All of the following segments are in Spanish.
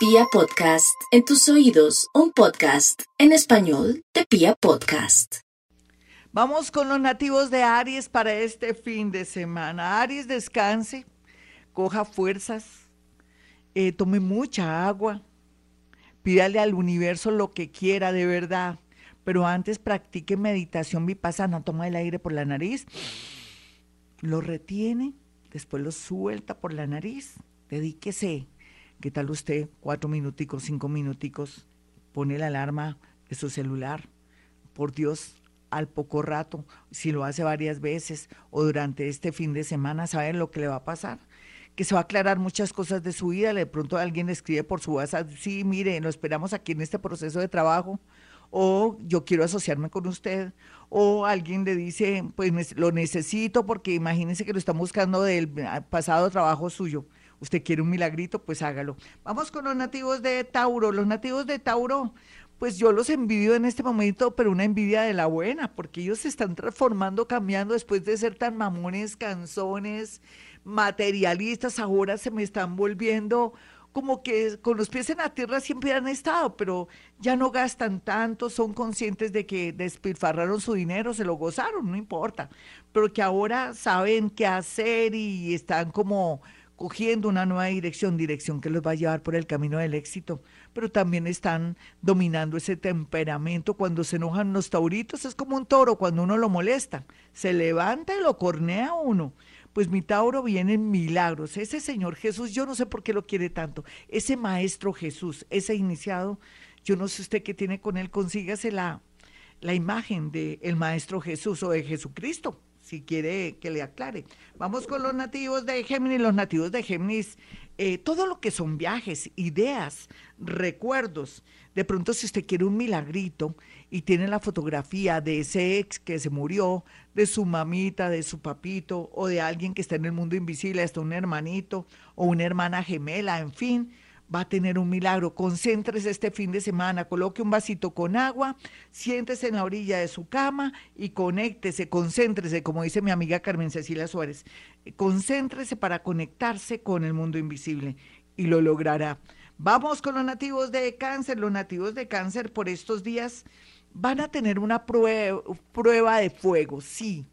Pia Podcast, en tus oídos, un podcast en español de Pia Podcast. Vamos con los nativos de Aries para este fin de semana. Aries, descanse, coja fuerzas, eh, tome mucha agua, pídale al universo lo que quiera de verdad, pero antes practique meditación vipassana, toma el aire por la nariz, lo retiene, después lo suelta por la nariz, dedíquese, ¿qué tal usted? Cuatro minuticos, cinco minuticos, pone la alarma de su celular, por Dios, al poco rato, si lo hace varias veces o durante este fin de semana, ¿saben lo que le va a pasar? Que se va a aclarar muchas cosas de su vida. De pronto alguien escribe por su WhatsApp, sí, mire, lo esperamos aquí en este proceso de trabajo, o yo quiero asociarme con usted, o alguien le dice, pues lo necesito porque imagínense que lo están buscando del pasado trabajo suyo. Usted quiere un milagrito, pues hágalo. Vamos con los nativos de Tauro. Los nativos de Tauro pues yo los envidio en este momento, pero una envidia de la buena, porque ellos se están transformando, cambiando después de ser tan mamones, canzones, materialistas, ahora se me están volviendo como que con los pies en la tierra siempre han estado, pero ya no gastan tanto, son conscientes de que despilfarraron su dinero, se lo gozaron, no importa, pero que ahora saben qué hacer y están como cogiendo una nueva dirección, dirección que los va a llevar por el camino del éxito, pero también están dominando ese temperamento. Cuando se enojan los tauritos es como un toro, cuando uno lo molesta, se levanta y lo cornea uno. Pues mi Tauro viene en milagros. Ese Señor Jesús, yo no sé por qué lo quiere tanto. Ese Maestro Jesús, ese iniciado, yo no sé usted qué tiene con él, consígase la, la imagen del el Maestro Jesús o de Jesucristo si quiere que le aclare. Vamos con los nativos de Géminis. Los nativos de Géminis, eh, todo lo que son viajes, ideas, recuerdos. De pronto, si usted quiere un milagrito y tiene la fotografía de ese ex que se murió, de su mamita, de su papito, o de alguien que está en el mundo invisible, hasta un hermanito o una hermana gemela, en fin, va a tener un milagro. Concéntrese este fin de semana, coloque un vasito con agua, siéntese en la orilla de su cama y conéctese, concéntrese, como dice mi amiga Carmen Cecilia Suárez, concéntrese para conectarse con el mundo invisible y lo logrará. Vamos con los nativos de cáncer. Los nativos de cáncer por estos días van a tener una prueba, prueba de fuego, sí.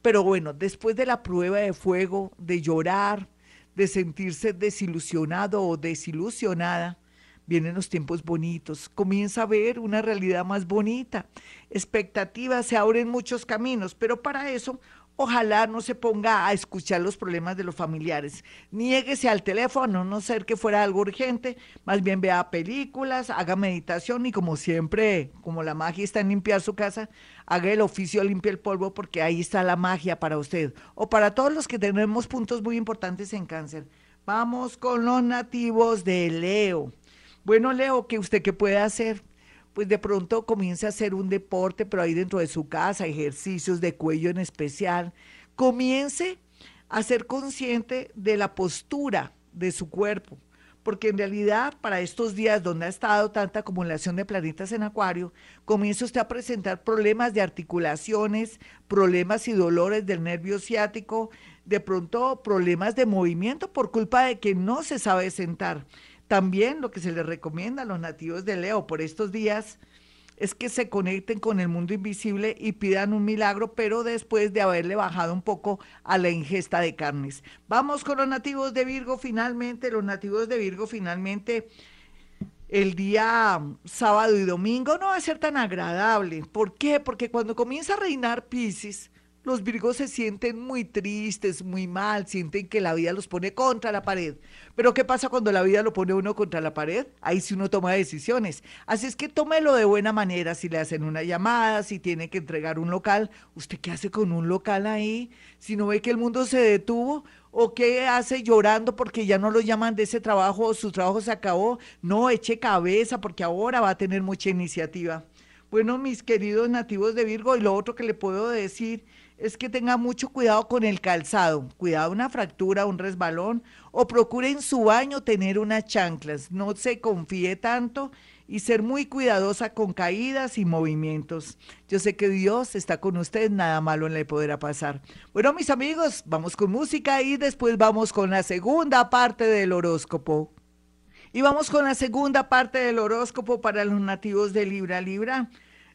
Pero bueno, después de la prueba de fuego, de llorar, de sentirse desilusionado o desilusionada, vienen los tiempos bonitos, comienza a ver una realidad más bonita, expectativas, se abren muchos caminos, pero para eso ojalá no se ponga a escuchar los problemas de los familiares. Niéguese al teléfono, no ser que fuera algo urgente, más bien vea películas, haga meditación y como siempre, como la magia está en limpiar su casa, haga el oficio limpia el polvo porque ahí está la magia para usted o para todos los que tenemos puntos muy importantes en cáncer. Vamos con los nativos de Leo. Bueno, Leo, ¿qué usted qué puede hacer? Pues de pronto comience a hacer un deporte, pero ahí dentro de su casa, ejercicios de cuello en especial. Comience a ser consciente de la postura de su cuerpo, porque en realidad para estos días donde ha estado tanta acumulación de planetas en acuario, comienza usted a presentar problemas de articulaciones, problemas y dolores del nervio ciático, de pronto problemas de movimiento por culpa de que no se sabe sentar. También lo que se les recomienda a los nativos de Leo por estos días es que se conecten con el mundo invisible y pidan un milagro, pero después de haberle bajado un poco a la ingesta de carnes. Vamos con los nativos de Virgo finalmente. Los nativos de Virgo finalmente el día sábado y domingo no va a ser tan agradable. ¿Por qué? Porque cuando comienza a reinar Pisces, los virgos se sienten muy tristes, muy mal, sienten que la vida los pone contra la pared. Pero ¿qué pasa cuando la vida lo pone uno contra la pared? Ahí sí uno toma decisiones. Así es que tómelo de buena manera. Si le hacen una llamada, si tiene que entregar un local, ¿usted qué hace con un local ahí? Si no ve que el mundo se detuvo, ¿O qué hace llorando porque ya no lo llaman de ese trabajo o su trabajo se acabó? No, eche cabeza porque ahora va a tener mucha iniciativa. Bueno, mis queridos nativos de Virgo, y lo otro que le puedo decir es que tenga mucho cuidado con el calzado, cuidado una fractura, un resbalón, o procure en su baño tener unas chanclas, no se confíe tanto y ser muy cuidadosa con caídas y movimientos. Yo sé que Dios está con usted, nada malo le podrá pasar. Bueno, mis amigos, vamos con música y después vamos con la segunda parte del horóscopo. Y vamos con la segunda parte del horóscopo para los nativos de Libra. Libra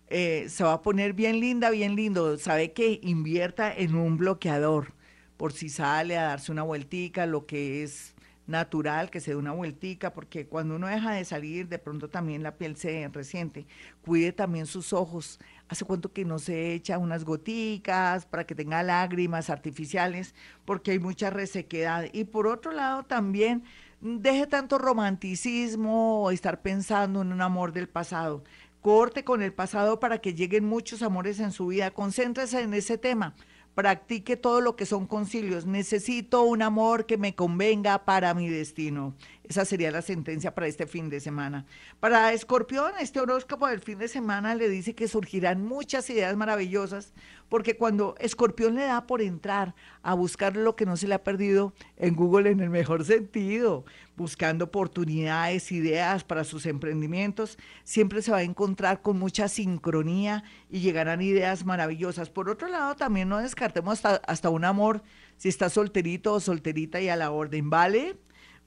eh, se va a poner bien linda, bien lindo. Sabe que invierta en un bloqueador por si sale a darse una vueltica, lo que es natural, que se dé una vueltica, porque cuando uno deja de salir, de pronto también la piel se resiente. Cuide también sus ojos. Hace cuánto que no se echa unas goticas para que tenga lágrimas artificiales, porque hay mucha resequedad. Y por otro lado también deje tanto romanticismo o estar pensando en un amor del pasado. Corte con el pasado para que lleguen muchos amores en su vida. Concéntrese en ese tema practique todo lo que son concilios. Necesito un amor que me convenga para mi destino. Esa sería la sentencia para este fin de semana. Para Escorpión, este horóscopo del fin de semana le dice que surgirán muchas ideas maravillosas, porque cuando Escorpión le da por entrar a buscar lo que no se le ha perdido en Google en el mejor sentido, buscando oportunidades, ideas para sus emprendimientos, siempre se va a encontrar con mucha sincronía y llegarán ideas maravillosas. Por otro lado, también no descartemos hasta, hasta un amor, si está solterito o solterita y a la orden, ¿vale?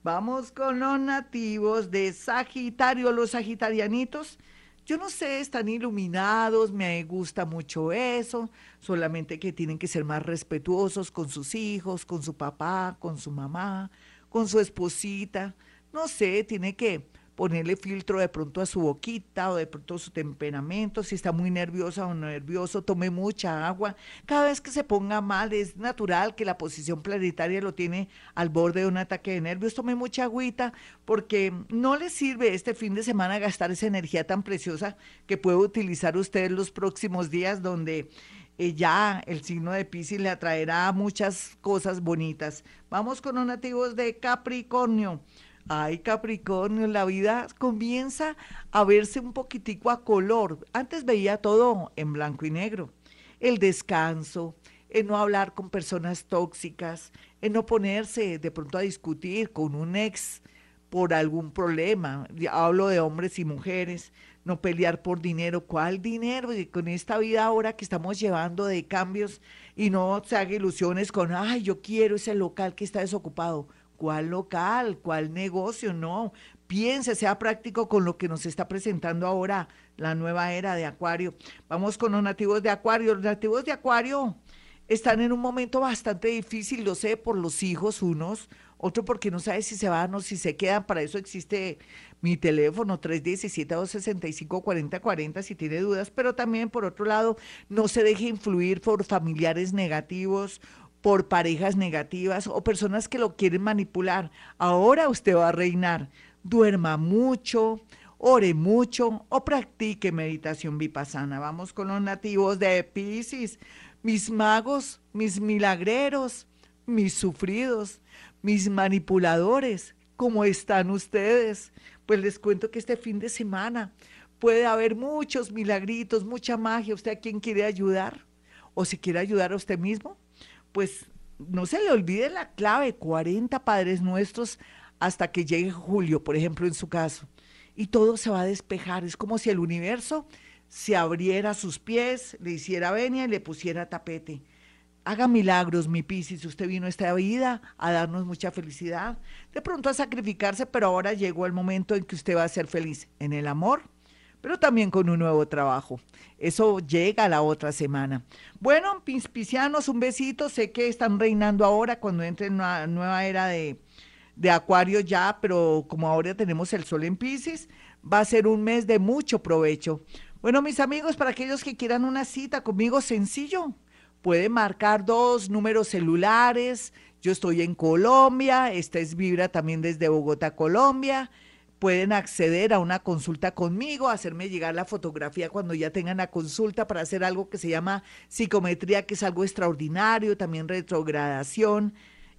Vamos con los nativos de Sagitario, los sagitarianitos. Yo no sé, están iluminados, me gusta mucho eso, solamente que tienen que ser más respetuosos con sus hijos, con su papá, con su mamá, con su esposita. No sé, tiene que ponerle filtro de pronto a su boquita o de pronto a su temperamento, si está muy nerviosa o nervioso, tome mucha agua. Cada vez que se ponga mal, es natural que la posición planetaria lo tiene al borde de un ataque de nervios, tome mucha agüita porque no le sirve este fin de semana gastar esa energía tan preciosa que puede utilizar usted los próximos días donde... Eh, ya el signo de Pisces le atraerá muchas cosas bonitas. Vamos con los nativos de Capricornio. Ay, Capricornio, la vida comienza a verse un poquitico a color. Antes veía todo en blanco y negro. El descanso, el no hablar con personas tóxicas, el no ponerse de pronto a discutir con un ex por algún problema. Hablo de hombres y mujeres, no pelear por dinero. ¿Cuál dinero? Y con esta vida ahora que estamos llevando de cambios y no se haga ilusiones con, ay, yo quiero ese local que está desocupado ¿Cuál local? ¿Cuál negocio? No. Piense, sea práctico con lo que nos está presentando ahora la nueva era de Acuario. Vamos con los nativos de Acuario. Los nativos de Acuario están en un momento bastante difícil, lo sé, por los hijos unos, otro porque no sabe si se van o si se quedan. Para eso existe mi teléfono 317-265-4040 si tiene dudas, pero también por otro lado, no se deje influir por familiares negativos por parejas negativas o personas que lo quieren manipular. Ahora usted va a reinar. Duerma mucho, ore mucho o practique meditación vipassana. Vamos con los nativos de Pisces, mis magos, mis milagreros, mis sufridos, mis manipuladores. ¿Cómo están ustedes? Pues les cuento que este fin de semana puede haber muchos milagritos, mucha magia. ¿Usted a quién quiere ayudar? ¿O si quiere ayudar a usted mismo? Pues no se le olvide la clave, 40 Padres Nuestros hasta que llegue julio, por ejemplo, en su caso. Y todo se va a despejar. Es como si el universo se abriera a sus pies, le hiciera venia y le pusiera tapete. Haga milagros, mi Piscis. Usted vino a esta vida a darnos mucha felicidad. De pronto a sacrificarse, pero ahora llegó el momento en que usted va a ser feliz en el amor, pero también con un nuevo trabajo. Eso llega la otra semana. Bueno, pispicianos, un besito. Sé que están reinando ahora cuando entre una nueva era de, de Acuario ya, pero como ahora tenemos el sol en Pisces, va a ser un mes de mucho provecho. Bueno, mis amigos, para aquellos que quieran una cita conmigo, sencillo, puede marcar dos números celulares. Yo estoy en Colombia, esta es Vibra también desde Bogotá, Colombia pueden acceder a una consulta conmigo, hacerme llegar la fotografía cuando ya tengan la consulta para hacer algo que se llama psicometría, que es algo extraordinario, también retrogradación.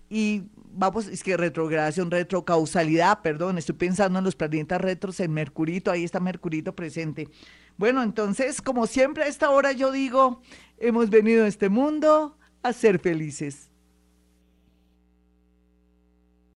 Y vamos, es que retrogradación, retrocausalidad, perdón, estoy pensando en los planetas retros, en Mercurito, ahí está Mercurito presente. Bueno, entonces, como siempre a esta hora yo digo, hemos venido a este mundo a ser felices.